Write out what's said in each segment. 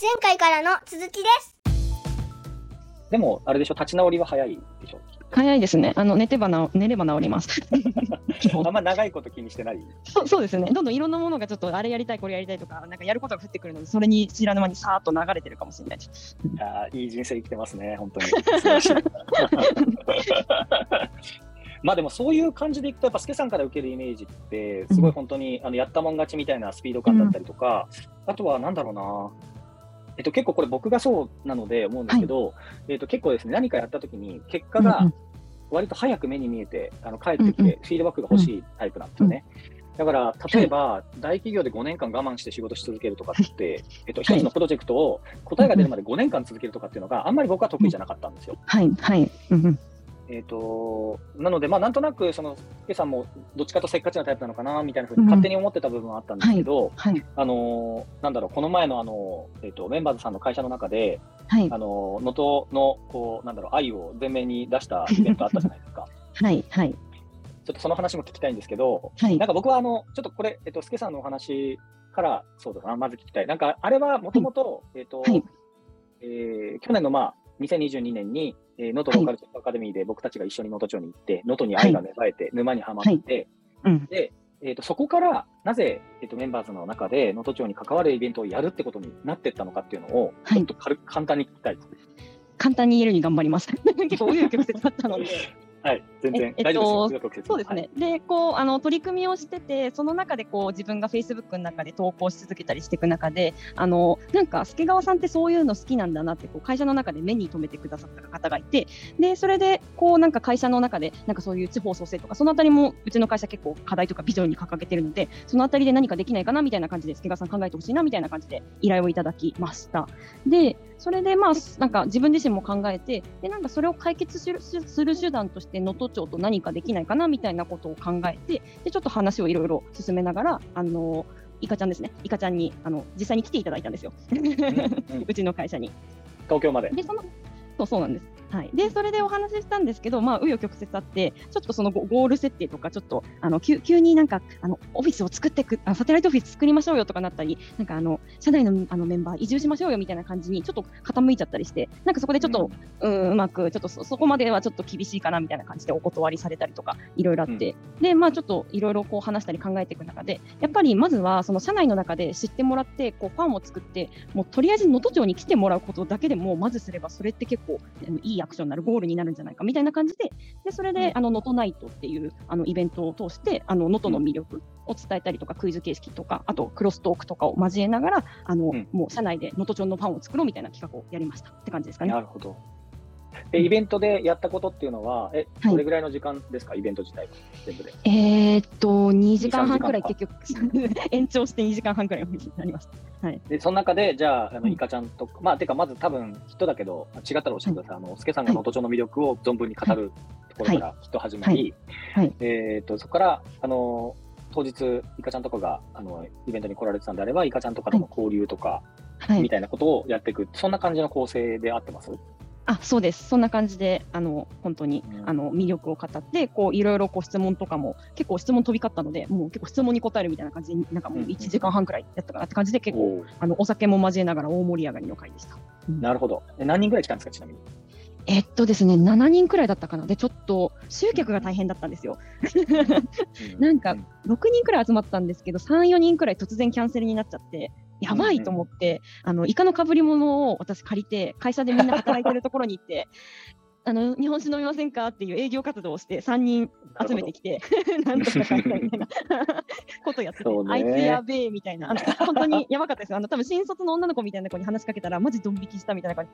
前回からの続きです。でも、あれでしょ、立ち直りは早いでしょ。早いですね。あの寝てばな寝れば治ります。あんま長いこと気にしてない。そうそうですね。どんどんいろんなものがちょっとあれやりたいこれやりたいとかなんかやることが降ってくるのでそれに知らぬ間にさーっと流れてるかもしれないです。いいい人生生きてますね、本当に。まあでもそういう感じでいくと、やっぱスケさんから受けるイメージって、すごい本当に、あのやったもん勝ちみたいなスピード感だったりとか、あとはなんだろうな、えっと、結構これ僕がそうなので思うんですけど、えっと、結構ですね、何かやったときに結果が割と早く目に見えて、あの帰ってきて、フィードバックが欲しいタイプなんですよね。だから、例えば、大企業で5年間我慢して仕事し続けるとかって、えっと、一つのプロジェクトを答えが出るまで5年間続けるとかっていうのがあんまり僕は得意じゃなかったんですよ。はい。はい。えっ、と、なので、まあ、なんとなく、その、ケさんもどっちかとせっかちなタイプなのかな、みたいなふうに勝手に思ってた部分はあったんですけど、はい。あのーなんだろう、この前のあの、えっ、と、メンバーズさんの会社の中で、はい。あのー、能登の、こう、なんだろう、愛を前面に出したイベントあったじゃないですか。はいはい。ちょっとその話も聞きたいんですけど、はい。なんか僕はあの、ちょっとこれ、えっと、スケさんのお話から、そうだな、まず聞きたい。なんか、あれはもともと、えっと、はい。えー去年のまあ、2022年に、えー、能登ローカルアカデミーで僕たちが一緒に能登町に行って、能登に愛が芽生えて、沼にはまって、うんで、えーと、そこから、なぜ、えーと、メンバーズの中で能登町に関わるイベントをやるってことになってったのかっていうのを、はいちょっと軽く簡単に聞きたい。簡単に言えるに頑張ります。結構紆余曲折だったので。はい、全然ええっとそうですね。で、こう、あの、取り組みをしてて、その中で、こう、自分が Facebook の中で投稿し続けたりしていく中で、あの、なんか、助川さんってそういうの好きなんだなって、こう、会社の中で目に留めてくださった方がいて、で、それで、こう、なんか会社の中で、なんかそういう地方創生とか、そのあたりも、うちの会社結構課題とかビジョンに掲げてるので、そのあたりで何かできないかなみたいな感じで、助川さん考えてほしいなみたいな感じで依頼をいただきました。で、それでまあ、なんか自分自身も考えて、で、なんかそれを解決する手段として、能登町と何かできないかなみたいなことを考えて、で、ちょっと話をいろいろ進めながら、あの、イカちゃんですね、イカちゃんにあの実際に来ていただいたんですよ、う ちの会社に。東京まで。で、そのそうそうなんです。はい、でそれでお話ししたんですけど、まあ紆余曲折あって、ちょっとそのゴゴール設定とか、ちょっとあの急急になんかあのオフィスを作ってくあ、サテライトオフィス作りましょうよとかなったり、なんかあの社内のあのメンバー移住しましょうよみたいな感じにちょっと傾いちゃったりして、なんかそこでちょっと、うん、うまく、ちょっとそそこまではちょっと厳しいかなみたいな感じでお断りされたりとか、いろいろあって、で、まあちょっといろいろこう話したり考えていく中で、やっぱりまずはその社内の中で知ってもらって、こうファンを作って、もうとりあえず能登町に来てもらうことだけでも、まずすれば、それって結構あのいいアクションになる、ゴールになるんじゃないかみたいな感じで、でそれで、あの能登ナイトっていうあのイベントを通して、あの能登の魅力を伝えたりとか、クイズ形式とか、あとクロストークとかを交えながら、あのうんもう社内で能登町のファンを作ろうみたいな企画をやりましたって感じですかね。なるほど。で、イベントでやったことっていうのは、え、はい。どれぐらいの時間ですか、イベント自体は、全部で。えーっと、2時間半くらい2 3結局、延長して2時間半くらいになりました。で、その中で、じゃあ、あの、うんイカちゃんとか、まあ、てか、まず多分、人だけど、違ったら教えてください。あの、スケさんが能登町の魅力を存分に語るところから、きっと始まり、はい。はい。えっと、そこから、あの、当日、イカちゃんとかが、あの、イベントに来られてたんであれば、イカちゃんとかとの交流とか、はい、みたいなことをやっていく、そんな感じの構成で合ってます？あそうです、そんな感じで、あの本当に、うんあの魅力を語って、こういろいろこう質問とかも、結構質問飛び交ったので、もう結構質問に答えるみたいな感じで、なんかもううん1時間半くらいやったかなって感じで、結構、おーあのお酒も交えながら大盛り上がりの回でした。なるほど。え何人ぐらい来たんですか、ちなみに？えっとですね、7人くらいだったかな、でちょっと集客が大変だったんですよ。なんかう6人くらい集まったんですけど、3、4人くらい突然キャンセルになっちゃって、やばいと思って、あのイカのかぶり物を私借りて、会社でみんな働いてるところに行って、あの日本酒飲みませんかっていう営業活動をして、3人集めてきて、なんとか買いたいみたいなことやってて、ねあいつやべえみたいな、あの本当にやばかったですよ。あの多分新卒の女の子みたいな子に話しかけたら、マジドン引きしたみたいな感じ。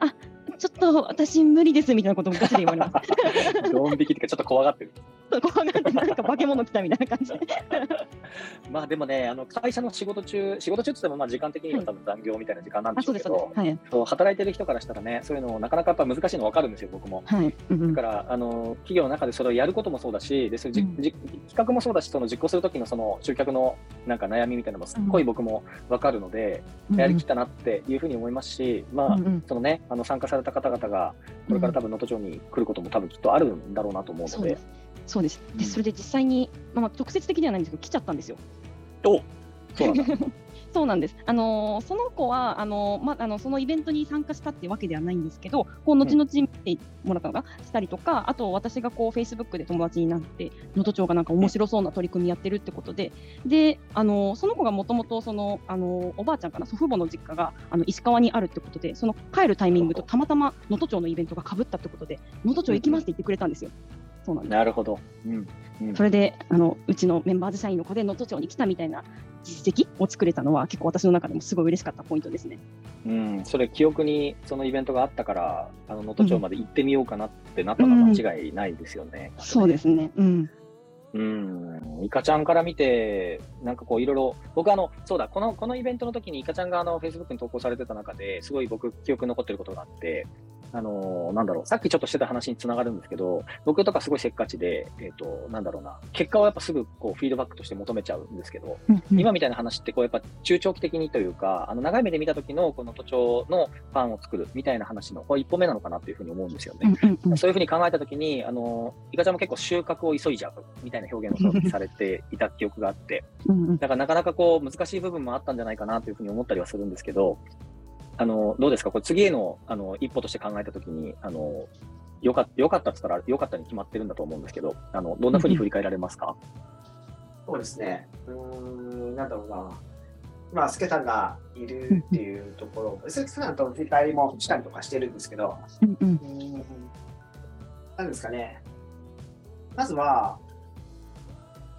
あちょっと私無理ですみたいなことをガチで言われます。ドン引きってか、ちょっと怖がってる。怖がってなんか化け物来たみたいな感じで。まあでもね、あの会社の仕事中、仕事中って言ってもまあ時間的には多分残業みたいな時間なんであ、しけどそうです。、はい。そう働いてる人からしたらね、そういうのなかなかやっぱ難しいの分かるんですよ、僕も。はい。うんうんだからあの企業の中でそれをやることもそうだし、でそれじうんじ企画もそうだし、その実行するときのその集客のなんか悩みみたいなのもすっごい僕も分かるので、やりきったなっていうふうに思いますし、まあ、うんうんそのね、あの参加された方々が、これから多分能登町に来ることも多分きっとあるんだろうなと思うのでそうで、す。そうです。うんで、それで実際に、まあ、直接的ではないんですけど、来ちゃったんですよ。おそうなんだ。そうなんです。あのーその子はあのーまあのそのイベントに参加したっていうわけではないんですけど、こう後々見てもらったのがしたりとか、あと私がこうフェイスブックで友達になって、能登町がなんか面白そうな取り組みやってるってことで、で、あのーその子がもともとそのあのーおばあちゃんかな祖父母の実家があの石川にあるってことで、その帰るタイミングとたまたま能登町のイベントが被ったってことで、能登町行きますって言ってくれたんですよ。そうなんです。なるほど。うん。うんそれであのうちのメンバーズ社員の子で能登町に来たみたいな実績を作れたのは結構私の中でもすごい嬉しかったポイントですね。うん、それ記憶にそのイベントがあったから、あの能登町まで行ってみようかなってなったのは間違いないですよね。そうですね。うん。うん、イカちゃんから見て、なんかこういろいろ、僕あの、そうだ、この、このイベントの時にイカちゃんがあの、Facebook に投稿されてた中で、すごい僕、記憶に残ってることがあって、あのーなんだろう、さっきちょっとしてた話につながるんですけど、僕とかすごいせっかちで、えっ、と、なんだろうな、結果をやっぱすぐこう、フィードバックとして求めちゃうんですけど、今みたいな話ってこうやっぱ中長期的にというか、あの長い目で見た時のこの都庁のファンを作るみたいな話のこう一歩目なのかなっていうふうに思うんですよね。うんうんうん。そういうふうに考えた時に、あの、イカちゃんも結構収穫を急いじゃうみたいな表現をされていた記憶があって、だからなかなかこう難しい部分もあったんじゃないかなというふうに思ったりはするんですけど、あの、どうですか？これ次へのあの一歩として考えた時に、あの、よかよかったって言ったらよかったに決まってるんだと思うんですけど、あの、どんなふうに振り返られますか、そうですね。うーん、なんだろうな。まあ、スケさんがいるっていうところ、スケさんと振り返りもしたりとかしてるんですけど、うんうんうーん、なんですかね。まずは、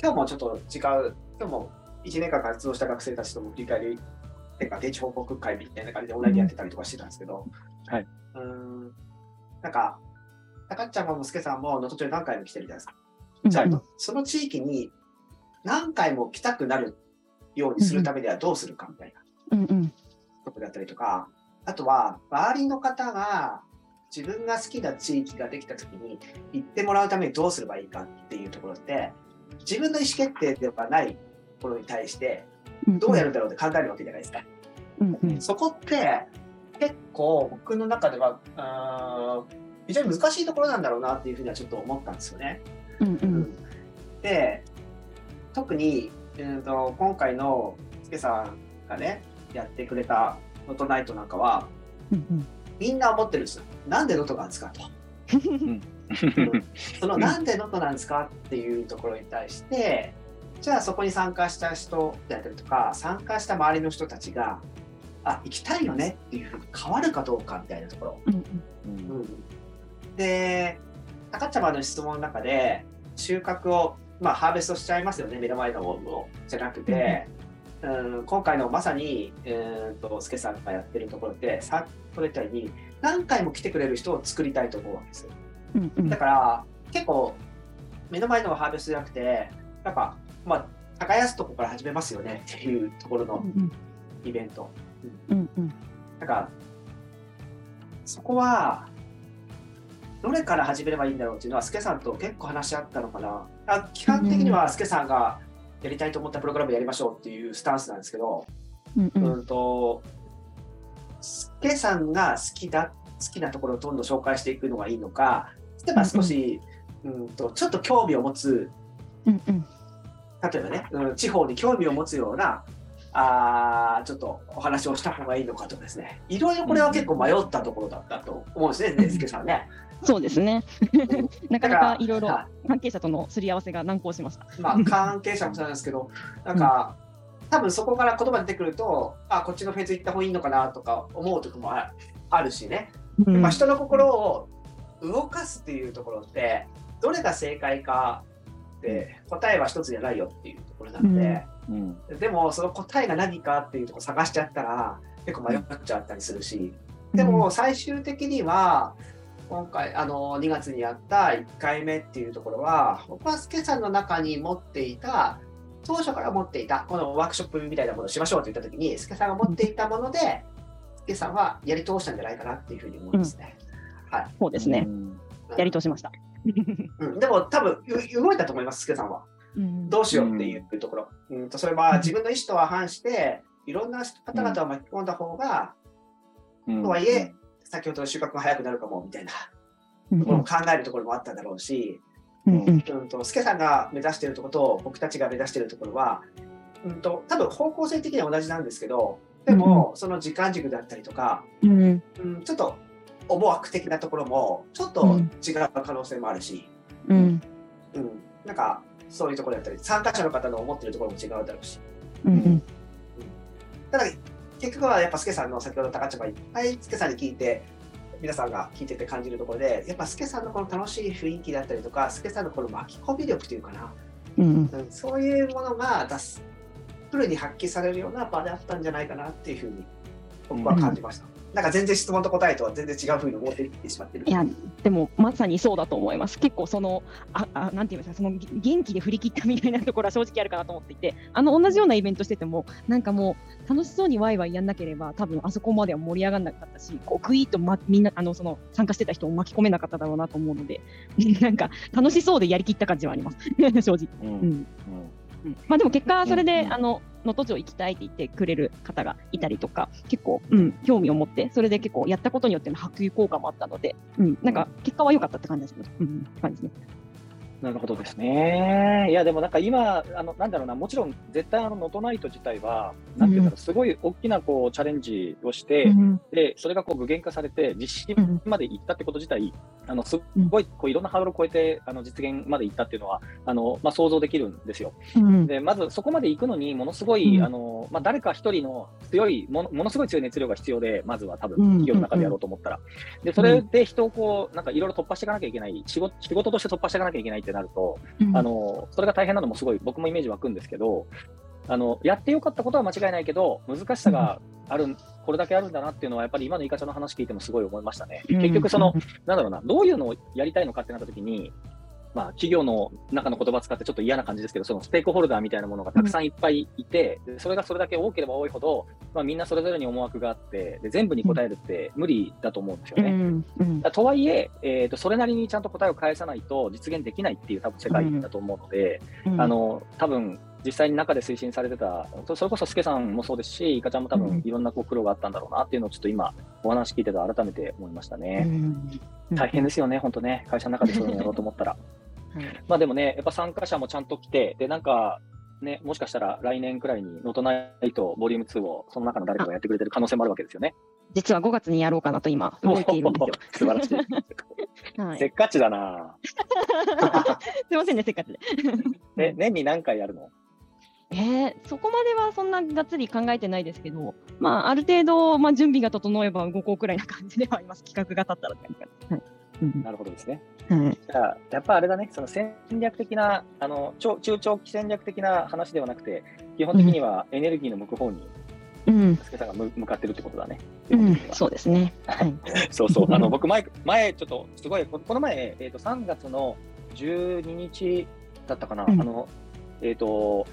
今日もちょっと違う、今日も1年間活動した学生たちとも振り返り、てか、定期報告会みたいな感じでオンラインでやってたりとかしてたんですけど、はい。うーん、なんか、高っちゃんもスケさんも能登町に何回も来てるじゃないですか。じゃあ、その地域に何回も来たくなるようにするためにはどうするかみたいな。うんうん。ところだったりとか、あとは周りの方が自分が好きな地域ができたときに行ってもらうためにどうすればいいかっていうところって、自分の意思決定ではないところに対してうんどうやるんだろうって考えるわけじゃないですか。うんうんそこって結構僕の中ではあー非常に難しいところなんだろうなっていうふうにはちょっと思ったんですよね。うんうんで特に、うん、と今回のスケさんがねやってくれた「ノートナイト」なんかはうんみんな思ってるんですよ。なんで能登なんですかと。うんそのなんで能登なんですかっていうところに対してじゃあそこに参加した人であったりとか参加した周りの人たちがあ行きたいよねっていうふうに変わるかどうかみたいなところ。うんうん。うん。で、赤ちゃまの質問の中で、収穫を、まあ、ハーベストしちゃいますよね、目の前のものじゃなくて、うん、今回のまさに、うんと、スケさんがやってるところで、さっき言ったように、何回も来てくれる人を作りたいと思うわけですよ。うんうん。だから、結構、目の前のハーベストじゃなくて、やっぱ、まあ、耕すとこから始めますよねっていうところのうんイベント。うんうん。なんか、そこは、どれから始めればいいんだろうっていうのは、スケさんと結構話し合ったのかな。あ期間的にはスケさんがやりたいと思ったプログラムやりましょうっていうスタンスなんですけど、うんううんんと、スケさんが好きだ、好きなところをどんどん紹介していくのがいいのか、例えば少し、うんと、ちょっと興味を持つ、うんうん例えばね、うん、地方に興味を持つような、あーちょっとお話をした方がいいのかとかですね、いろいろこれは結構迷ったところだったと思うんですね、ねスケさんね。そうですね。なかなかいろいろは関係者とのすり合わせが難航しました。まあ、関係者もそうなんですけど、なんか、多分そこから言葉出てくると、あ、こっちのフェーズ行った方がいいのかなとか思うとこもああるしね、うん。まあ、人の心を動かすっていうところって、どれが正解か答えは一つじゃないよっていうところなので、うん。でもその答えが何かっていうところ探しちゃったら結構迷っちゃったりするし、でも最終的には今回あの2月にやった1回目っていうところは僕はスケさんの中に持っていた当初から持っていたこのワークショップみたいなものをしましょうって言った時にスケさんが持っていたものでスケさんはやり通したんじゃないかなっていうふうに思いますね。はい。そうですね。う。ん。やり通しました。うん、でも多分う動いたと思いますスケさんは。うん。どうしようっていうところ、うん、とそれは自分の意思とは反していろんな方々を巻き込んだ方が、うん。とはいえ、先ほどの収穫が早くなるかもみたいなうん。ところも考えるところもあっただろうし、うん。と、スケさんが目指しているところと僕たちが目指しているところはうんと多分方向性的には同じなんですけどでも、その時間軸だったりとか、うん。うん、ちょっと思惑的なところもちょっと違う可能性もあるし、うん。うん、なんかそういうところだったり参加者の方の思ってるところも違うだろうし。うんただ結局はやっぱスケさんの先ほど高千葉いっぱいスケさんに聞いて皆さんが聞いてて感じるところでやっぱスケさんのこの楽しい雰囲気だったりとかスケさんのこの巻き込み力というかな、うん。うん、そういうものが出すフルに発揮されるような場であったんじゃないかなっていうふうに僕は感じました。なんか全然質問と答えとは全然違うふうに思っていってしまってる。いやでもまさにそうだと思います。結構そのああなんていうんですかそのげ元気で振り切ったみたいなところは正直あるかなと思っていて、あの同じようなイベントしててもなんかもう楽しそうにワイワイやんなければ多分あそこまでは盛り上がらなかったし、こうグイッと、ま、みんなあのその参加してた人を巻き込めなかっただろうなと思うので、なんか楽しそうでやりきった感じはあります。正直。うんうんうん。まあでも結果それで、あの能登町行きたいって言ってくれる方がいたりとか結構、うん、興味を持ってそれで結構やったことによっての波及効果もあったので、うん、なんか結果は良かったって感じです。ね。うん、感じですね。なるほどですね。いや、でもなんか今、あのなんだろうな、もちろん絶対あのノートナイト自体は、なんていうんだろう、すごい大きなこうチャレンジをして、うん。で、それがこう具現化されて、実施うん。まで行ったってこと自体、あのすごいこういろんなハードルを超えてあの実現まで行ったっていうのは、あのまあ、想像できるんですよ。うん。で、まずそこまで行くのに、ものすごい、うん。あのまあ、誰か一人の強いもの、ものすごい強い熱量が必要で、まずは多分、うん。企業の中でやろうと思ったら。で、それで人をこう、なんかいろいろ突破していかなきゃいけない、仕事仕事として突破していかなきゃいけないってなると、あのそれが大変なのもすごい僕もイメージ湧くんですけどあのやってよかったことは間違いないけど難しさがある、これだけあるんだなっていうのはやっぱり今のイカちゃんの話聞いてもすごい思いましたね。結局その、なんだろうなどういうのをやりたいのかってなった時にまあ、企業の中の言葉を使ってちょっと嫌な感じですけど、そのステークホルダーみたいなものがたくさんいっぱいいて、でそれがそれだけ多ければ多いほど、まあ、みんなそれぞれに思惑があってで、全部に答えるって無理だと思うんですよね。うんうんだとはいええーと、それなりにちゃんと答えを返さないと実現できないっていう多分世界だと思うので、うんあの多分実際に中で推進されてた、そそれこそスケさんもそうですし、イカちゃんも多うん分いろんなこう苦労があったんだろうなっていうのをちょっと今、お話聞いてて改めて思いましたうね。ん大変ですよね、本当ね、会社の中でそういうのやろうと思ったら。はいまあでもね、やっぱ参加者もちゃんと来て、で、なんか、ね、もしかしたら来年くらいに、ノートナイトボリューム2をその中の誰かがやってくれてる可能性もあるわけですよね。実は5月にやろうかなと今動いているんですよ。素晴らしい。はい、せっかちだな すみませんね、せっかちで。え、年に何回やるの？えー、そこまではそんながっつり考えてないですけど、まあ、ある程度、まあ、準備が整えば5個くらいな感じではあります。企画が立ったらって感じ。はいうんなるほどですね。はいじゃあ、やっぱあれだね、その戦略的な、あの超中長期戦略的な話ではなくて、基本的にはエネルギーの向く方に、うん助さんが向向かってるってことだね。うんそうですね。はい。そうそう。あの、僕前、前、ちょっと、すごい、ここの前、えっ、と、3月の12日だったかな、うんあの、えっ、と、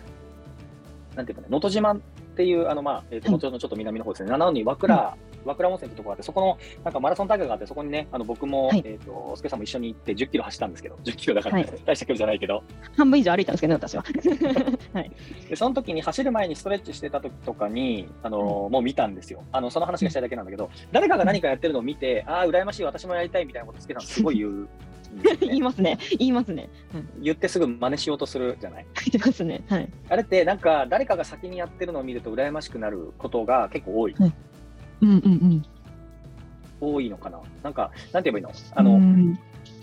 なんていうかね、能登島っていう、あの、まあ、えっ、と、うん能登のちょっと南の方ですね、七尾に和倉、和倉温泉ってとこがあって、そこの、なんかマラソン大会があって、そこにね、あの、僕も、はい。えっ、と、スケさんも一緒に行って10キロ走ったんですけど、10キロだから、はい。大した距離じゃないけど、半分以上歩いたんですけどね、私は。はい。でその時に走る前にストレッチしてた時とかに、あのもう見たんですよ。あのその話がしたいだけなんだけど、誰かが何かやってるのを見て、ああ、羨ましい、私もやりたいみたいなことつけたのすごい言う 言いねますね。言いますね。はい言ってすぐ真似しようとするじゃない？言ってますね。はい。あれってなんか誰かが先にやってるのを見ると羨ましくなることが結構多い、うんうんうん。多いのかな？なんか、なんて言えばいいの？あの、うん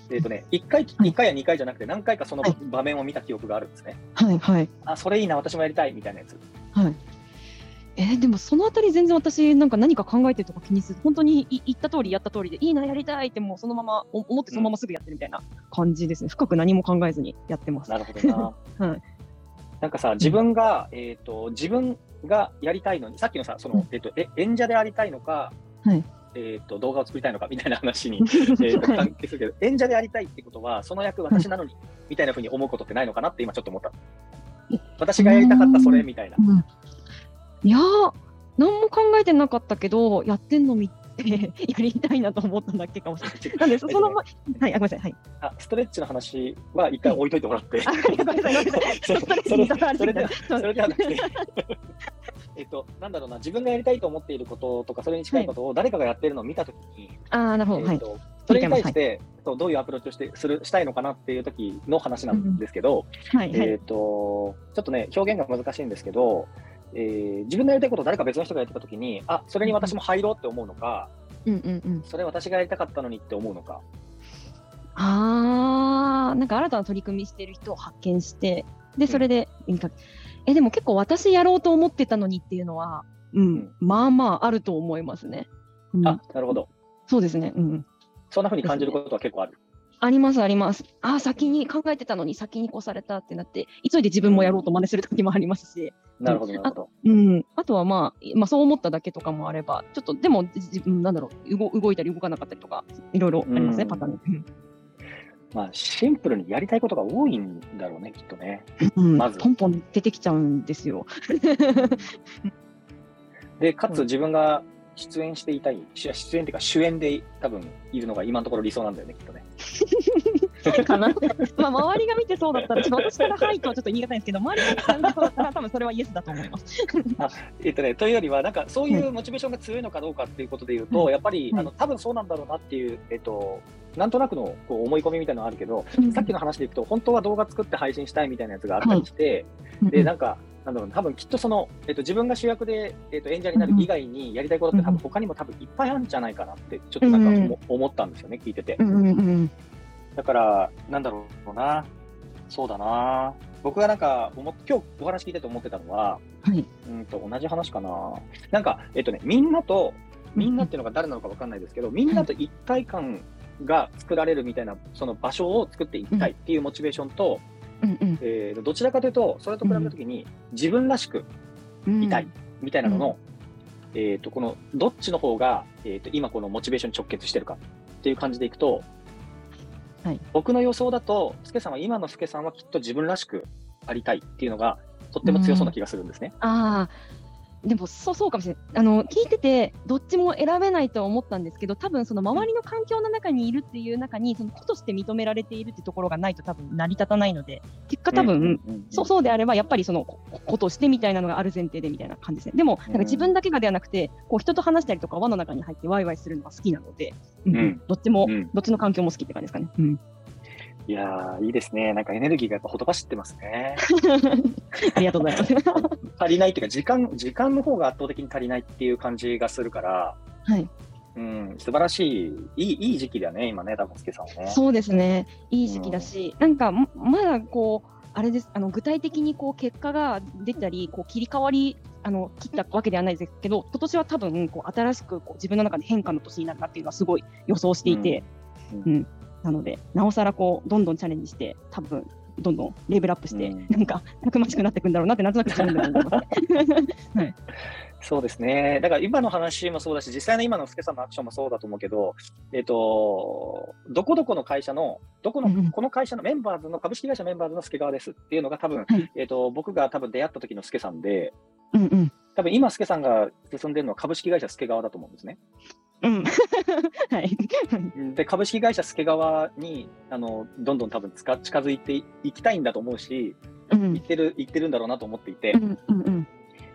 えっ、とね、1回、はい一回や2回じゃなくて何回かそのはい場面を見た記憶があるんですね。はいはいあ、それいいな、私もやりたいみたいなやつ。はい。えーでもそのあたり全然私なんか何か考えてるとか気にせず本当にい言った通りやった通りでいいなやりたいってもうそのままお思ってそのまますぐやってるみたいな感じですね、深く何も考えずにやってます。なるほどな。はいなんかさ、自分が、えっ、と、自分がやりたいのに、さっきのさ、その、うんえっ、と、え演者でありたいのか、はいえっ、と、動画を作りたいのかみたいな話に、えーとはい関係するけど、演者でありたいってことは、その役私なのに、みたいなふうに思うことってないのかなって今ちょっと思った。私がやりたかったそれみたいな。うんいやー何も考えてなかったけどやってんの見て やりたいなと思っただけかもしれない。なんでそそのまはいあごめんなさいはい。あストレッチの話は一回置いといてもらって。あごめんなさいごめんなさい。それストレッチそれではそれではなくて、えっと、なんだろうな、自分がやりたいと思っていることとか、それに近いことを誰かがやってるのを見たときに、ああなるほどはい。えっとそれに対して、そうどういうアプローチをしてするしたいのかなっていう時の話なんですけど、はいはい。えっ、と、ちょっとね、表現が難しいんですけど、えー自分のやりたいことを誰か別の人がやってた時に、あそれに私も入ろうって思うのか、うんうんうん。それ私がやりたかったのにって思うのか。ああ、なんか新たな取り組みしてる人を発見して、で、んそれで、なんかえ、でも結構私やろうと思ってたのにっていうのは、うん、んまあまああると思いますね。うんあ、なるほど。そうですね。うん。そんな風に感じることは結構ある。ありますあります。ああ、先に考えてたのに先に越されたってなって、急いで自分もやろうと真似する時もありますし、なるほど、なるほど。うん、あとはまあ、まあ、そう思っただけとかもあれば、ちょっとでも、自分なんだろう動、動いたり動かなかったりとか、いろいろありますね、うんパターンうんまあ、シンプルにやりたいことが多いんだろうね、きっとね。うん。まずポンポン出てきちゃうんですよ。で、かつうん自分が出演していたい、し出演っていうか主演で多分いるのが今のところ理想なんだよね、きっとね。かな。まあ、周りが見てそうだったら、ちょっと私からはいとはちょっと言い難いんですけど、周りが見てそうだったら、多分それはイエスだと思います。えっとね、というよりは、なんかそういうモチベーションが強いのかどうかっていうことで言うと、うんやっぱり、うんあの多分そうなんだろうなっていう、えっと、なんとなくのこう思い込みみたいなのはあるけど、さっきの話でいくと、本当は動画作って配信したいみたいなやつがあったりして、で、なんか、なんだろうな、多分きっとその、えっと、自分が主役で、えっと、演者になる以外にやりたいことって多分他にも多分いっぱいあるんじゃないかなって、ちょっとなんか思,、思ったんですよね、聞いてて。うんうんうんだから、なんだろうな、そうだな、僕がなんか思っ、今日お話聞いてて思ってたのは、はい。うんと同じ話かな。なんか、えっとね、みんなと、みんなっていうのが誰なのか分かんないですけど、みんなと一体感が作られるみたいな、その場所を作っていきたいっていうモチベーションと、うんうんえーどちらかというと、それと比べたときに、自分らしくうん。いたいみたいなのの、えっと、この、どっちの方が、えっと、今このモチベーションに直結してるかっていう感じでいくと、はい。僕の予想だと、スケさんは、今のスケさんはきっと自分らしくありたいっていうのが、とっても強そうな気がするんですね。ああ、でもそうそうかもしれない。あの聞いててどっちも選べないとは思ったんですけど、多分その周りの環境の中にいるっていう中にその子として認められているってところがないと多分成り立たないので、結果多分、うんうんうんそうそうであればやっぱりそのこことしてみたいなのがある前提でみたいな感じですね。でもなんか自分だけがではなくて、こう人と話したりとか輪の中に入ってワイワイするのが好きなので、うんうんどっちも、うんどっちの環境も好きって感じですかね。うん、いやー、いいですね。なんかエネルギーがやっぱほとばしってますね。ありがとうございます。足りないっていうか、時間、時間の方が圧倒的に足りないっていう感じがするから、はい。うん、素晴らしい、いい、いい時期だね、今ね、多分、すけさんはね。そうですね、いい時期だし、なんかままだこう、あれですあの具体的にこう結果が出たり、こう切り替わりあの切ったわけではないですけど、今年は多分こう新しくこう自分の中で変化の年になるなっていうのはすごい予想していて、うんうんなので、なおさらこうどんどんチャレンジして、多分どんどんレベルアップして、うん。なんかたくましくなっていくんだろうなって、なんとなく自分でも思 い。そうですね。だから今の話もそうだし、実際の今のすけさんのアクションもそうだと思うけど、えっ、と、どこどこの会社の、どこの、うんうん。この会社のメンバーズの、株式会社メンバーズの助川ですっていうのが多分、はい。えっ、と、僕が多分出会った時のすけさんで、うんうん。多分今すけさんが進んでるのは株式会社助川だと思うんですね。うん。はい。で、株式会社助川に、あの、どんどん多分つか近づいていきたいんだと思うし、うん。行ってる、行ってるんだろうなと思っていて、うんうんうん。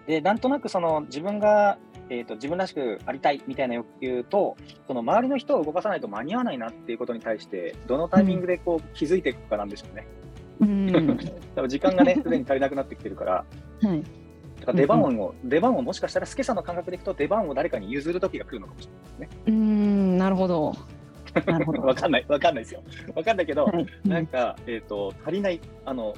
で、なんとなくその自分が、えー、と自分らしくありたいみたいな欲求と、その周りの人を動かさないと間に合わないなっていうことに対して、どのタイミングでこう気づいていくかなんでしょうね。うん。多分時間がね、すでに足りなくなってきてるから、はいだから出番を、出番をもしかしたら、スケさんの感覚でいくと、出番を誰かに譲る時が来るのかもしれうーんなるほど。なるほない。ど。わかんない、わかんないですよ。わかんないけど、はいなんか、えっ、と、足りない、あの、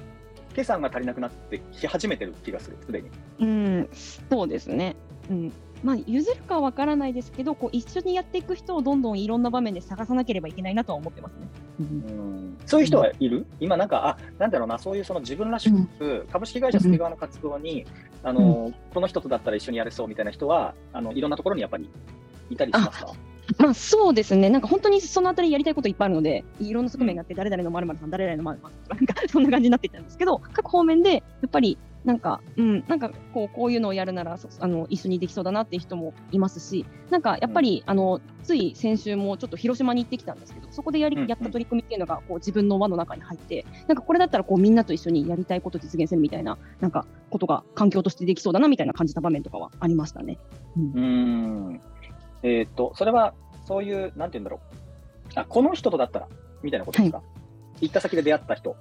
スケさんが足りなくなってき始めてる気がする、すでに。うん、そうですね。うん、まあ譲るかわからないですけど、こう一緒にやっていく人をどんどんいろんな場面で探さなければいけないなとは思ってますね。うん。うん。そういう人はいる、今なんか、あなんだろうな、そういうその自分らしく、株式会社助川の活動に、あのこの人とだったら一緒にやれそうみたいな人は、あのいろんなところにやっぱりいたりしますか？まあそうですね、なんか本当にそのあたりやりたいこといっぱいあるので、いろんな側面があって、誰々のまるさん、誰々のまるさん、なんかそんな感じになっていったんですけど、各方面でやっぱりなんか、うん、なんかこうこういうのをやるならそあの一緒にできそうだなっていう人もいますし、なんかやっぱり、あのつい先週もちょっと広島に行ってきたんですけど、そこでやりうんやった取り組みっていうのがこう自分の輪の中に入って、なんかこれだったらこうみんなと一緒にやりたいことを実現するみたいな、なんかことが環境としてできそうだなみたいな感じた場面とかはありましたね。うーん。えっ、と、それは、そういう、なんて言うんだろう。あ、この人とだったら、みたいなことですか、行った先で出会った人。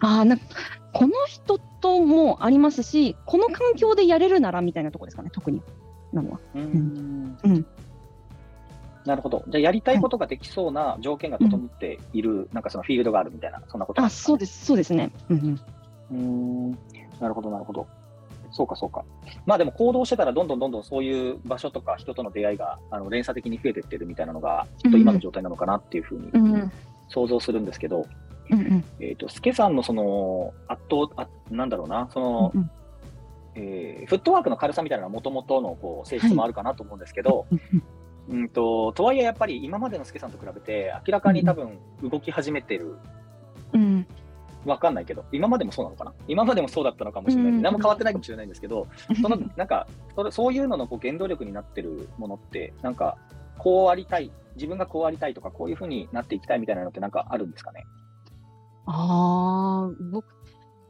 ああ、なんか、この人ともありますし、この環境でやれるならみたいなところですかね、特に。なのは。うーんうんなるほど。じゃあ、やりたいことができそうな条件が整っている、なんかそのフィールドがあるみたいな、そんなことあ、そうです、そうですね。うんうん。うーん。なるほど、なるほど。そうか、そうか。まあでも行動してたら、どんどんどんどんそういう場所とか人との出会いがあの連鎖的に増えていってるみたいなのが、きっと今の状態なのかなっていうふうに。想像するんですけど、うんうん。えっ、と、スケさんのその、圧倒、あなんだろうな、その、うんえーフットワークの軽さみたいなのはもともとのこう性質もあるかなと思うんですけど、うんうん。と、とはいえやっぱり今までのスケさんと比べて、明らかに多分動き始めてる、うん。わかんないけど、今までもそうなのかな？今までもそうだったのかもしれない。うん。何も変わってないかもしれないんですけど、その、なんか、それそういうののこう原動力になってるものって、なんか、こうありたい、自分がこうありたいとか、こういうふうになっていきたいみたいなのってなんかあるんですかね？ああ、僕、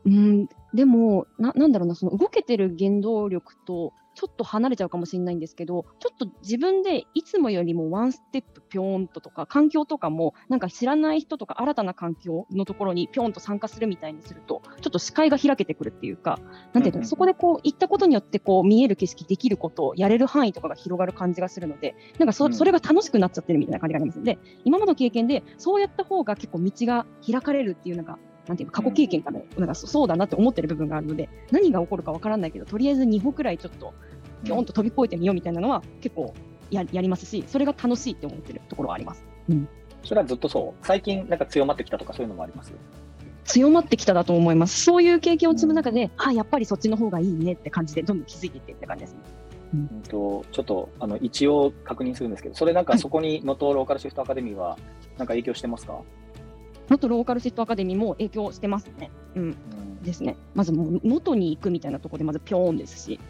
うん、でもな、なんだろうな、その動けてる原動力とちょっと離れちゃうかもしれないんですけど、ちょっと自分でいつもよりもワンステップぴょーんととか、環境とかも、なんか知らない人とか新たな環境のところにぴょんと参加するみたいにすると、ちょっと視界が開けてくるっていうか、なんていうの、うんうんうんそこでこう行ったことによってこう見える景色、できること、やれる範囲とかが広がる感じがするので、なんかそ,、うんそれが楽しくなっちゃってるみたいな感じがあります。で、今までの経験で、そうやった方が結構道が開かれるっていうのが、なんていうの過去経験から、なんかそそうだなって思ってる部分があるので、何が起こるかわからないけど、とりあえず2歩くらいちょっと、ぴょんと飛び越えてみようみたいなのは、結構ややりますし、それが楽しいって思ってるところはあります。それはずっとそう。最近なんか強まってきたとかそういうのもあります？強まってきただと思います。そういう経験を積む中で、あやっぱりそっちの方がいいねって感じで、どんどん気づいていってって感じですね。うんとちょっとあの一応確認するんですけど、それなんかそこに能登ローカルシフトアカデミーはなんか影響してますか、能登ローカルシフトアカデミーも影響してますね。うん、うんですね。まずもう能登に行くみたいなところでまずぴょーんですし、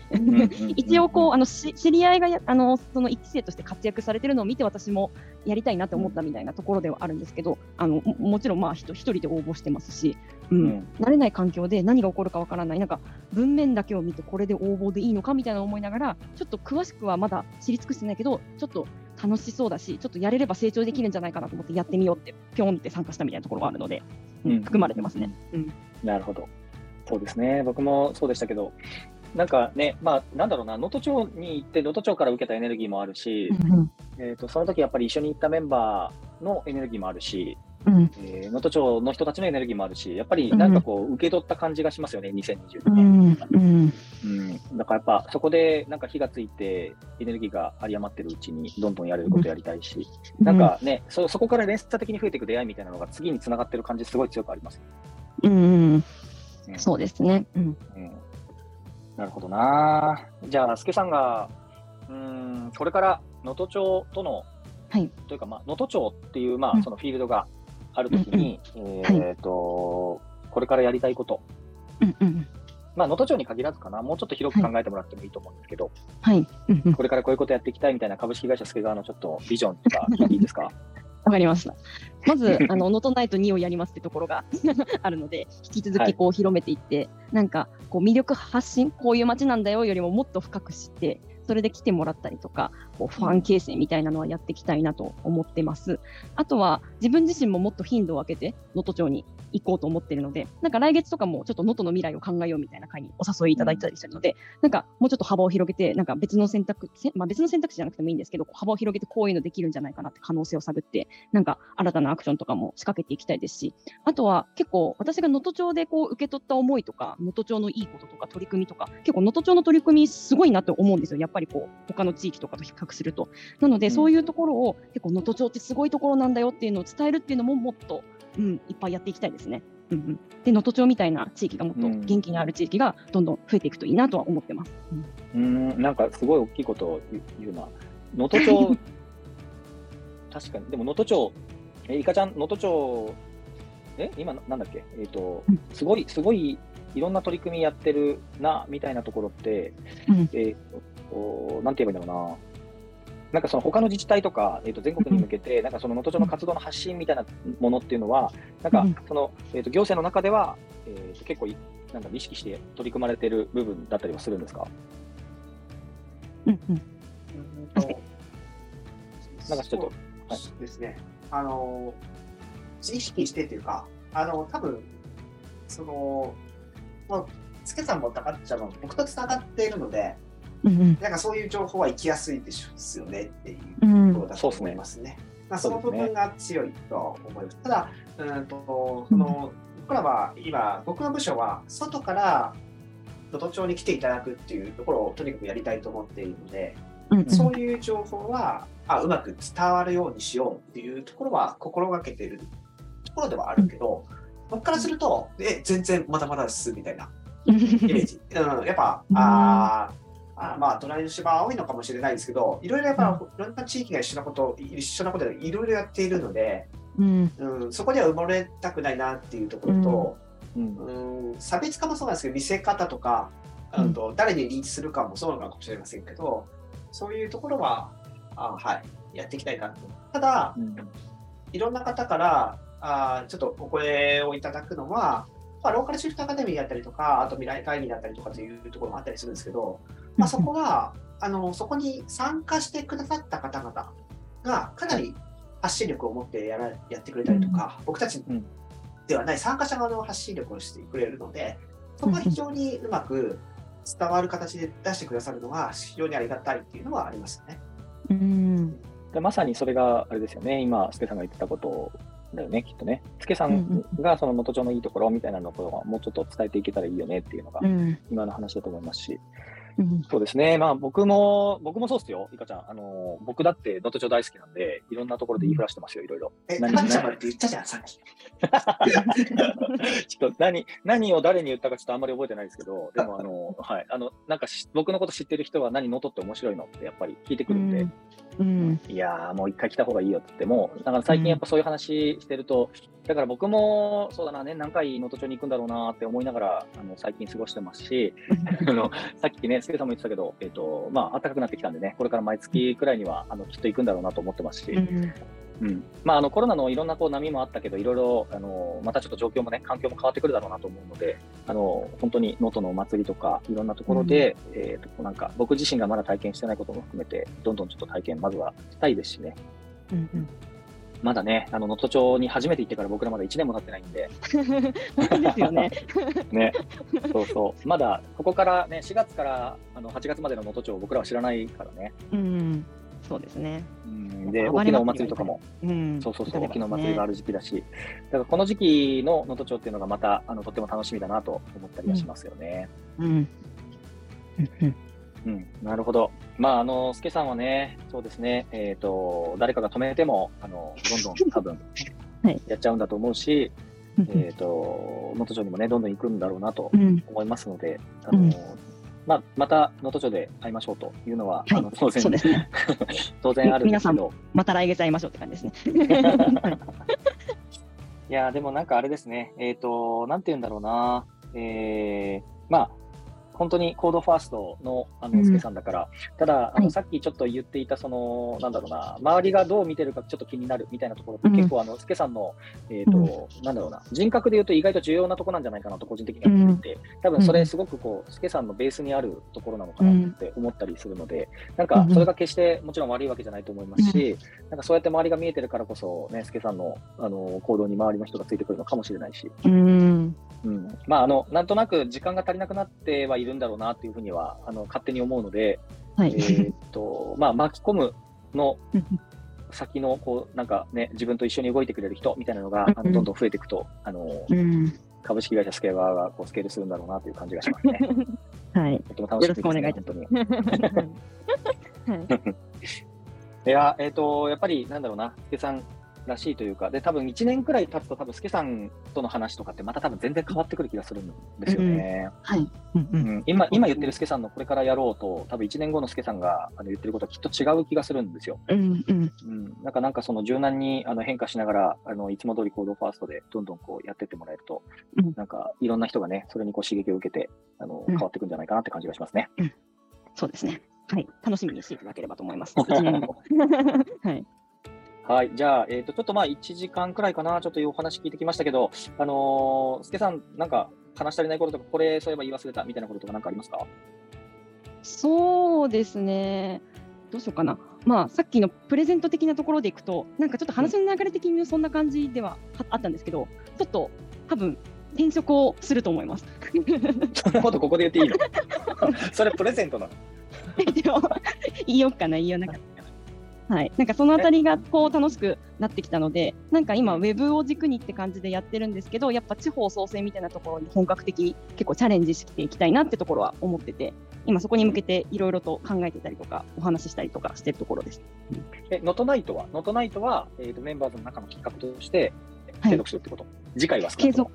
一応こうあのし知り合いがやあのその一期生として活躍されてるのを見て私もやりたいなって思ったみたいなところではあるんですけど、あのももちろんまあ人一人で応募してますし、うん。うん。慣れない環境で何が起こるかわからない。なんか文面だけを見てこれで応募でいいのかみたいな思いながらちょっと詳しくはまだ知り尽くしてないけどちょっと楽しそうだしちょっとやれれば成長できるんじゃないかなと思ってやってみようってぴょんって参加したみたいなところがあるので、うんうん含まれてますね。うんなるほど。そうですね。僕もそうでしたけど、なんかね、まあ、なんだろうな、能登町に行って、能登町から受けたエネルギーもあるし、えー、とその時やっぱり一緒に行ったメンバーのエネルギーもあるし、うん。えー能登町の人たちのエネルギーもあるし、やっぱりなんかこう、受け取った感じがしますよね、2020う年。ん。うん。うん、だからやっぱそこでなんか火がついて、エネルギーが有り余ってるうちにどんどんやれることやりたいし、なんかね、そそこから連鎖的に増えていく出会いみたいなのが次につながってる感じ、すごい強くあります。うんうん。うん。そうですね。うん。うん。なるほどな。じゃあ、助さんが、うーん、これから能登町との、はい。というか、まあ、能登町っていう、まあ、うん。そのフィールドがあるときに、んえっ、と、これからやりたいこと、うんうんまあ、能登町に限らずかな、もうちょっと広く考えてもらってもいいと思うんですけど、はい。うんうん。これからこういうことやっていきたいみたいな株式会社助川のちょっとビジョンとか聞いていいですか？わかりました。まず、あの、ノートナイト2をやりますってところが あるので、引き続はい。きこう広めていって、なんか、こう魅力発信、こういう街なんだよよりももっと深く知って、それで来てもらったりとか、こうファン形成みたいなのはやっていきたいなと思ってます。あとは、自分自身ももっと頻度を上げて、能登町に行こうと思ってるので、なんか来月とかもちょっと能登の未来を考えようみたいな会にお誘いいただいたりしてるので、なんかもうちょっと幅を広げて、なんか別の選択、まあ、別の選択肢じゃなくてもいいんですけど、幅を広げてこういうのできるんじゃないかなって可能性を探って、なんか新たなアクションとかも仕掛けていきたいですし、あとは結構私が能登町でこう受け取った思いとか、能登町のいいこととか取り組みとか、結構能登町の取り組みすごいなと思うんですよ。やっぱりこう他の地域とかと比較すると。なので、うんそういうところを結構能登町ってすごいところなんだよっていうのを伝えるっていうのももっと、うん、いっぱいやっていきたいですね。うんうん、で能登町みたいな地域がもっとうん元気にある地域がどんどん増えていくといいなとは思ってます。うんうーん、なんかすごい大きいことを言うな。能登町、確かに、でも能登町、え、いかちゃん、能登町、え、今ななんだっけ？えっ、とうん、すごい、すごい、いろんな取り組みやってるな、みたいなところって、うんえっ、と、なんて言えばいいんだろうな。なんかその他の自治体とか、えー、と全国に向けて、なんかその能登町の活動の発信みたいなものっていうのは、なんかうん。その、えー、と行政の中では、えー、と結構いなんか意識して取り組まれてる部分だったりはするんですか？うんうん。なんかちょっとそうですね。あの、意識してっていうか、あの、多分、その、もう、つけさんも高っちゃんも僕とつながっているので、うんうん。なんかそういう情報は行きやすいでしょですよねっていううんところだと思いますね。まあ、その部分が強いとは思います。ただ、うんとその僕らは今、僕の部署は外から能登町に来ていただくっていうところをとにかくやりたいと思っているので、うんうん。そういう情報はあうまく伝わるようにしようっていうところは心がけているところではあるけど、僕からすると、え、全然まだまだですみたいな。イメージ。うん、やっぱ、うん。あーあーまあ、隣の芝は多いのかもしれないですけど、いろいろやっぱ、いろんな地域が一緒なこと、一緒なことでいろいろやっているので、うん。うん、そこには埋もれたくないなっていうところと、うん。うん、差別化もそうなんですけど、見せ方とか、うん。と誰にリーチするかもそうなのかもしれませんけど、そういうところは、あはい、やっていきたいなと。ただ、うん。いろんな方からあーちょっとお声をいただくのは、まあ、ローカルシフトアカデミーだったりとか、あと未来会議だったりとかというところもあったりするんですけど、まあ、そこはあのそこに参加してくださった方々がかなり発信力を持ってやらやってくれたりとか、僕たちうん。ではない参加者側の発信力をしてくれるので、そこは非常にうまく伝わる形で出してくださるのが非常にありがたいっていうのはありますよね。うん。でまさにそれがあれですよね、今、スケさんが言ってたことだよね、きっとね。スケさんがその能登町のいいところみたいなのをもうちょっと伝えていけたらいいよねっていうのがうん。今の話だと思いますし、うん。そうですね、まあ僕も、僕もそうっすよ、いかちゃん。あの、僕だって能登町大好きなんで、いろんなところで言いふらしてますよ、いろいろ。え、何高橋ちゃんまでって言ったじゃん、さっき。ちょっと何、何を誰に言ったかちょっとあんまり覚えてないですけど、でもあの、はい、あの、なんかし僕のこと知ってる人は何能登って面白いのってやっぱり聞いてくるんで、うんいやー、もう一回来た方がいいよって言っても、だから最近やっぱそういう話してると、だから僕もそうだな、年何回能登町に行くんだろうなって思いながら、あの最近過ごしてますし、あのさっきね、スケさんも言ってたけど、えっ、と、まあ、暖かくなってきたんでね、これから毎月くらいには、あの、きっと行くんだろうなと思ってますし、うんうん。まあ、あの、コロナのいろんなこう波もあったけど、いろいろ、あの、またちょっと状況もね、環境も変わってくるだろうなと思うので、あの、本当に能登のお祭りとか、いろんなところで、えっ、と、なんか、僕自身がまだ体験してないことも含めて、どんどんちょっと体験、まずはしたいですしね。うんうんまだね、あの、能登町に初めて行ってから僕らまだ1年も経ってないんで、本当ですよね。ね、そうそう。まだ、ここからね、4月からあの8月までの能登町を僕らは知らないからね。うん、そうですね。うん、で、大きなお祭りとかも、うん、そうそうそう、大きなお祭りがある時期だし、だからこの時期の能登町っていうのがまた、あの、とっても楽しみだなと思ったりはしますよね。うん。うん。なるほど。まあ、あの、スケさんはね、そうですね、えっ、と、誰かが止めても、あの、どんどん多分 はい、やっちゃうんだと思うし、うん。えっ、と、能登町にもね、どんどん行くんだろうなとうん。思いますので、あの、うんまあ、また能登町で会いましょうというのは、はい。あの当然。そうですね。当然あるんですけ皆ど、また来月会いましょうって感じですね。は いいやーでもなんかあれですね、えっ、と、なんて言うんだろうな、えー、まあ、本当にコードファーストのあうん。のスケさんだから、ただ、あはい。のさっきちょっと言っていた、その、なんだろうな、周りがどう見てるかちょっと気になるみたいなところって、うん。結構、あの、スケさんの、えっ、と、なんだろうな、人格で言うと意外と重要なところなんじゃないかなと、個人的には思っていて、多分それすごくこう、スケさんのベースにあるところなのかなって思ったりするので、なんか、それが決してもちろん悪いわけじゃないと思いますし、なんかそうやって周りが見えてるからこそ、ね、スケさんのあの行動に周りの人がついてくるのかもしれないし、うん。うん、まあ、あの、なんとなく時間が足りなくなってはいるんだろうなっていうふうには、あの、勝手に思うので、はい。えーっと、まあ、巻き込むのうん先の、こう、なんかね、自分と一緒に動いてくれる人みたいなのが、あうんのどんどん増えていくと、あの、うん。株式会社スケ側がこうスケールするんだろうなという感じがしますね。はい。とても楽しみです、ね。よろしくお願いいた本当に。はい。いや、えっ、と、やっぱり、なんだろうな、スケさんらしいというか、で、多分1年くらい経つと、多分スケさんとの話とかって、また多分全然変わってくる気がするんですよね。はい。うんう。うんん今、今言ってるスケさんのこれからやろうと、多分1年後のスケさんがあの言ってることはきっと違う気がするんですよ。うんうん。うん。なんか、なんかその柔軟にあの変化しながら、あの、いつも通り行動ファーストでどんどんこうやってってもらえると、うんなんか、いろんな人がね、それにこう刺激を受けて、あの、うん変わっていくんじゃないかなって感じがしますね。そうですね。はい。楽しみにしていただければと思います。はい。はい。じゃあ、えっ、と、ちょっとまあ、1時間くらいかな、ちょっとお話聞いてきましたけど、あのー、すけさん、なんか、話し足りないこととか、これ、そういえば言い忘れたみたいなこととか、なんかありますか？そうですね。どうしようかな、まあ、さっきのプレゼント的なところでいくと、なんかちょっと話の流れ的にそんな感じではあったんですけど、ちょっと多分転職をすると思います。そんなことここで言っていいの？それプレゼントなの？言いようかな、言いようなかった。はい、なんかそのあたりがこう楽しくなってきたので、なんか今、ウェブを軸にって感じでやってるんですけど、やっぱ地方創生みたいなところに本格的に結構チャレンジしていきたいなってところは思ってて、今そこに向けていろいろと考えてたりとか、お話ししたりとかしてるところです。え、ノトナイトは？ノトナイトは、えーと、メンバーズの中の企画としてはい継続するってこと、次回は継続。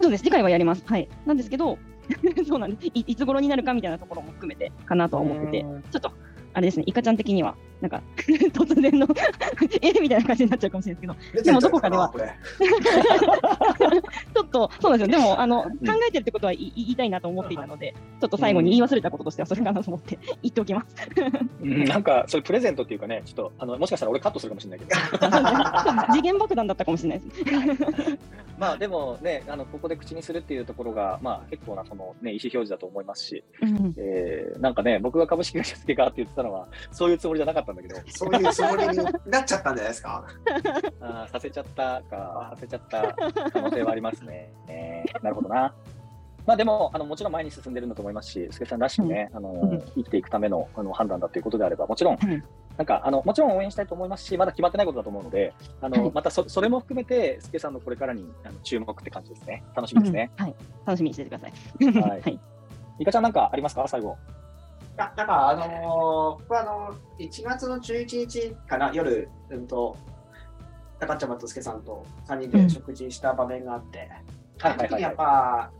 そうです、次回はやります。はい。なんですけど、そうなんですい。いつ頃になるかみたいなところも含めてかなとは思ってて、うんちょっと、あれですね、イカちゃん的には、なんか、突然の え？みたいな感じになっちゃうかもしれないですけど、でもどこかでは。ちょっと、そうなんですよ。でも、あの、ん。考えてるってことは言いたいなと思っていたので、ちょっと最後に言い忘れたこととしては、それかなと思って言っておきます。うんなんか、それプレゼントっていうかね、ちょっと、あの、もしかしたら俺カットするかもしれないけど。次元爆弾だったかもしれないです。まあでもね、あのここで口にするっていうところが、まあ、結構なその、ね、意思表示だと思いますし、うん。えーなんかね、僕が株式会社助がって言ってたのは、そういうつもりじゃなかったんだけど、そういうつもりになっちゃったんじゃないですか？あーさせちゃったか、させちゃった可能性はありますね。え ーなるほどな。まあでも、あのもちろん前に進んでるんだと思いますし、助さんらしくね、あのうん生きていくためのあの判断だということであれば、もちろん、はいなんかあのもちろん応援したいと思いますし、まだ決まってないことだと思うので、あのはいまたそそれも含めて、助さんのこれからにあの注目って感じですね。楽しみですね。うんはい。楽しみにしててください。はい はい。いかちゃん、なんかありますか、最後。いやなんかあのー僕はあの1月の11日かな夜、うんと高ちゃまとすけさんと3人で食事した場面があって、あの時にやっぱ、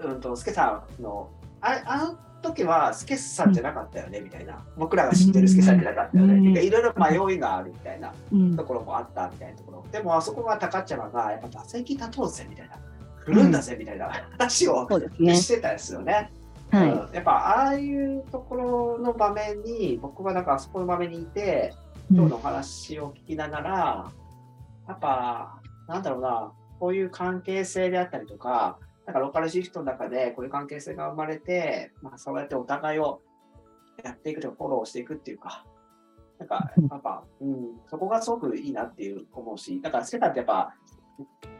うんとすけさんのあれあの時はすけさんじゃなかったよねみたいな。僕らが知ってるすけさんじゃなかったよね、うん。でいろいろ迷いがあるみたいなうん。ところもあったみたいなところ。でもあそこが高ちゃまがやっぱ打席立とうぜみたいな。振るんだぜみたいな話を。してたですよね。はい。うんやっぱああいうところの場面に僕はなんかあそこの場面にいて今日のお話を聞きながら、やっぱなんだろうなこういう関係性であったりとかなんかローカルシフトの中でこういう関係性が生まれて、まあ、そうやってお互いをやっていくというかフォローしていくっていうかなんか やっぱ、うん、そこがすごくいいなっていう思うしだからスケさんってやっぱ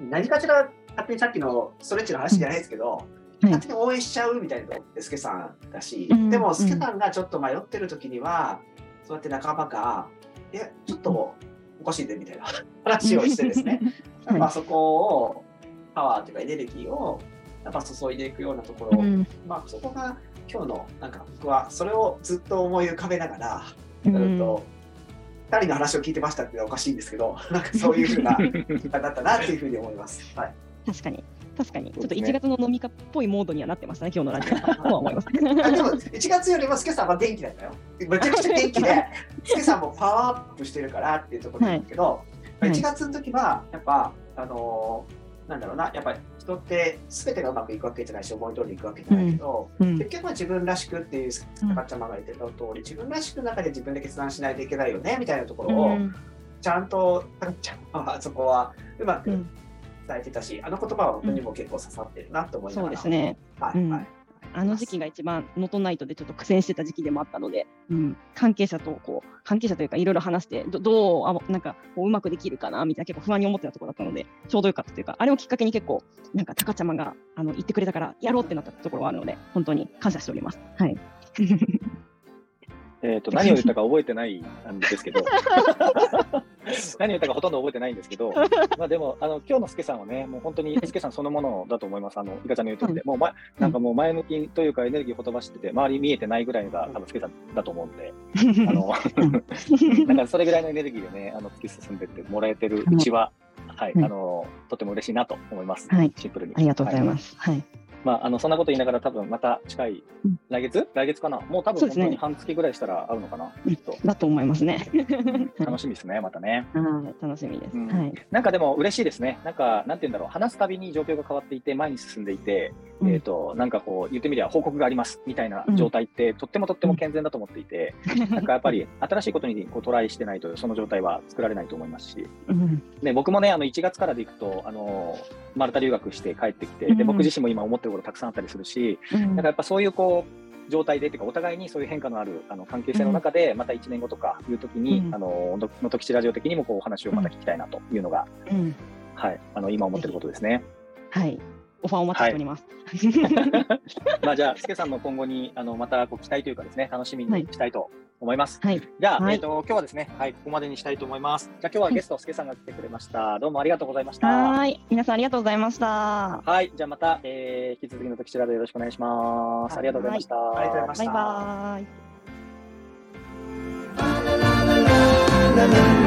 何かしら勝手にさっきのストレッチの話じゃないですけど、はい勝手に応援しちゃうみたいなのってさんだし、うんでもスケさんがちょっと迷ってる時には、そうやって仲間が、いや、ちょっとおかしいねみたいな話をしてですね、やっぱそこを、パワーというかエネルギーをやっぱ注いでいくようなところ、うん。まあそこが今日のなんか僕はそれをずっと思い浮かべながら、ううんんと2人の話を聞いてましたっていうのはおかしいんですけど、なんかそういうふうな だったなっていうふうに思います。はい、確かに。確かに。ちょっとそうですね。1月の飲み会っぽいモードにはなってましたね、今日のラジオは。とは思います。あでも1月よりもスケさんは元気だったよ。めちゃくちゃ元気で、スケさんもパワーアップしてるからっていうところなんだけど、はい。1月の時はやっぱ、あのーなんだろうな、やっぱり人って全てがうまくいくわけじゃないし、思い通りにいくわけじゃないけど、うん。結局は自分らしくっていう高ちゃまが言ってた通り、自分らしくの中で自分で決断しないといけないよねみたいなところを、うん。ちゃんと高ちゃまはそこはうまくうん伝えてたし、あの言葉は僕にも結構刺さってるなと思いなそがら。うですね。うんはいはいあの時期が一番ノートナイトでちょっと苦戦してた時期でもあったので、うん、関係者とこう関係者というかいろいろ話してどどうあなんかこううまくできるかなみたいな結構不安に思ってたところだったのでちょうどよかったというかあれをきっかけに結構なんか高ちゃまがあの言ってくれたからやろうってなったところがあるので本当に感謝しております。はい。えっと何を言ったか覚えてないんですけど、何を言ったかほとんど覚えてないんですけど、まあでも、あの今日のスケさんはね、もう本当に スケさんそのものだと思います、あのイカちゃんの言う通りで、もう、ま、なんかもう前向きというか、エネルギーほとばしてて、周り見えてないぐらいが多分スケさんだと思うんで、あのなんかそれぐらいのエネルギーでね、あの突き進んでってもらえてるうちは、はい、うんあのとても嬉しいなと思います、はいシンプルに。ありがとうございはます。はい。まあ、あのそんなこと言いながら、多分また近いうん、来月？来月かな？もう多分本当に半月ぐらいしたら会うのかな、うんきっとだと思いますね。楽しみですね、またね。はい、楽しみです。うんはい。なんかでも嬉しいですね。なんか、なんて言うんだろう、話すたびに状況が変わっていて、前に進んでいて、うん。えっ、と、なんかこう、言ってみりゃ報告がありますみたいな状態って、とってもとっても健全だと思っていて、なんかやっぱり新しいことにこうトライしてないと、その状態は作られないと思いますし、うん。ね、僕もね、あの1月からでいくと、あのマルタ留学して帰ってきて、でうん。僕自身も今思ってることたくさんあったりするし、うん。なんかやっぱそういうこう、状態で、っていうか、お互いにそういう変化のあるあの関係性の中で、また1年後とかいうときに、うん。あの、ののときちラジオ的にもこうお話をまた聞きたいなというのが、うん、はい、あの、今思ってることですね。はい。オファーお待ちしております。まあ、じゃあ、すけさんの今後に、あの、またこう期待というかですね、楽しみにしたいと思います。はい。じゃあ、はいえっ、と、今日はですね、はい、ここまでにしたいと思います。じゃあ、今日はゲスト、すけさんが来てくれました。どうもありがとうございました。はーい。皆さんありがとうございました。はい、じゃあまた、えー、引き続きの時ちらでよろしくお願いします。ありがとうございました。ありがとうございましたバイバーイ。